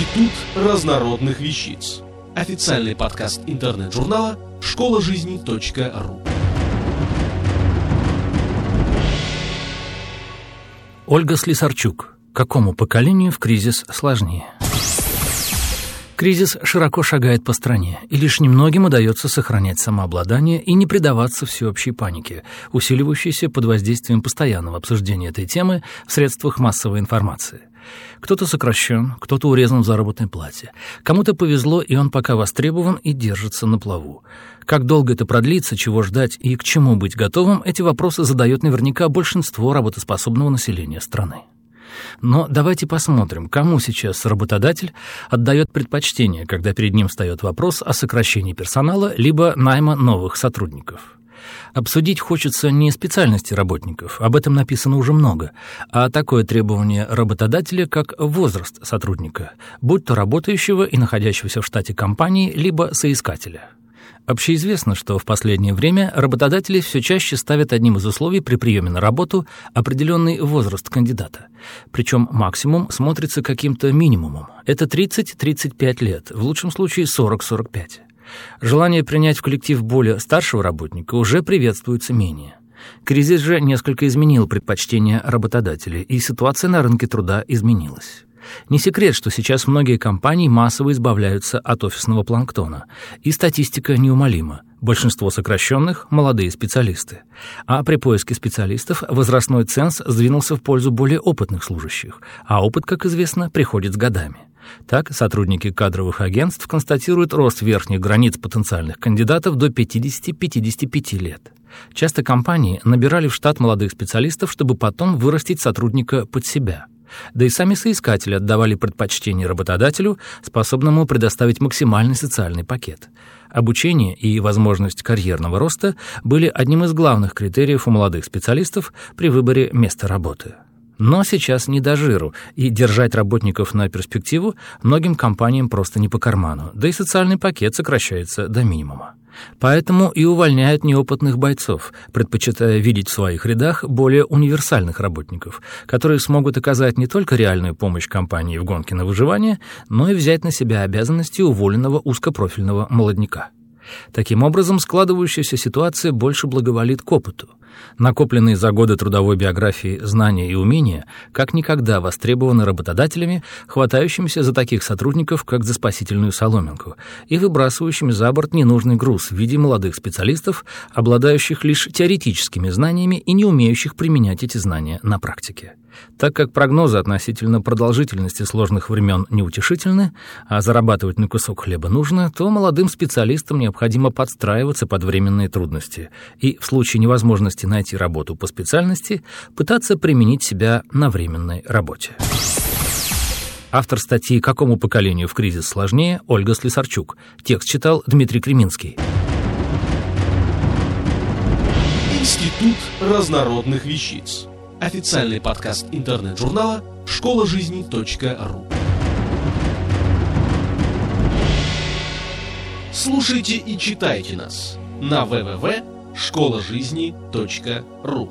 Институт разнородных вещиц. Официальный подкаст интернет-журнала школа жизни .ру. Ольга Слесарчук. Какому поколению в кризис сложнее? Кризис широко шагает по стране, и лишь немногим удается сохранять самообладание и не предаваться всеобщей панике, усиливающейся под воздействием постоянного обсуждения этой темы в средствах массовой информации. Кто-то сокращен, кто-то урезан в заработной плате. Кому-то повезло, и он пока востребован и держится на плаву. Как долго это продлится, чего ждать и к чему быть готовым, эти вопросы задает наверняка большинство работоспособного населения страны. Но давайте посмотрим, кому сейчас работодатель отдает предпочтение, когда перед ним встает вопрос о сокращении персонала либо найма новых сотрудников. Обсудить хочется не специальности работников, об этом написано уже много, а такое требование работодателя, как возраст сотрудника, будь то работающего и находящегося в штате компании, либо соискателя. Общеизвестно, что в последнее время работодатели все чаще ставят одним из условий при приеме на работу определенный возраст кандидата. Причем максимум смотрится каким-то минимумом. Это 30-35 лет, в лучшем случае 40-45. Желание принять в коллектив более старшего работника уже приветствуется менее. Кризис же несколько изменил предпочтения работодателей, и ситуация на рынке труда изменилась. Не секрет, что сейчас многие компании массово избавляются от офисного планктона, и статистика неумолима. Большинство сокращенных – молодые специалисты. А при поиске специалистов возрастной ценз сдвинулся в пользу более опытных служащих, а опыт, как известно, приходит с годами. Так, сотрудники кадровых агентств констатируют рост верхних границ потенциальных кандидатов до 50-55 лет. Часто компании набирали в штат молодых специалистов, чтобы потом вырастить сотрудника под себя. Да и сами соискатели отдавали предпочтение работодателю, способному предоставить максимальный социальный пакет. Обучение и возможность карьерного роста были одним из главных критериев у молодых специалистов при выборе места работы. Но сейчас не до жиру, и держать работников на перспективу многим компаниям просто не по карману, да и социальный пакет сокращается до минимума. Поэтому и увольняют неопытных бойцов, предпочитая видеть в своих рядах более универсальных работников, которые смогут оказать не только реальную помощь компании в гонке на выживание, но и взять на себя обязанности уволенного узкопрофильного молодняка. Таким образом, складывающаяся ситуация больше благоволит к опыту. Накопленные за годы трудовой биографии знания и умения как никогда востребованы работодателями, хватающимися за таких сотрудников, как за спасительную соломинку, и выбрасывающими за борт ненужный груз в виде молодых специалистов, обладающих лишь теоретическими знаниями и не умеющих применять эти знания на практике. Так как прогнозы относительно продолжительности сложных времен неутешительны, а зарабатывать на кусок хлеба нужно, то молодым специалистам необходимо подстраиваться под временные трудности и в случае невозможности найти работу по специальности пытаться применить себя на временной работе. Автор статьи «Какому поколению в кризис сложнее» Ольга Слесарчук. Текст читал Дмитрий Креминский. Институт разнородных вещиц. Официальный подкаст интернет-журнала школа жизни .ру. Слушайте и читайте нас на www.школажизни.ру.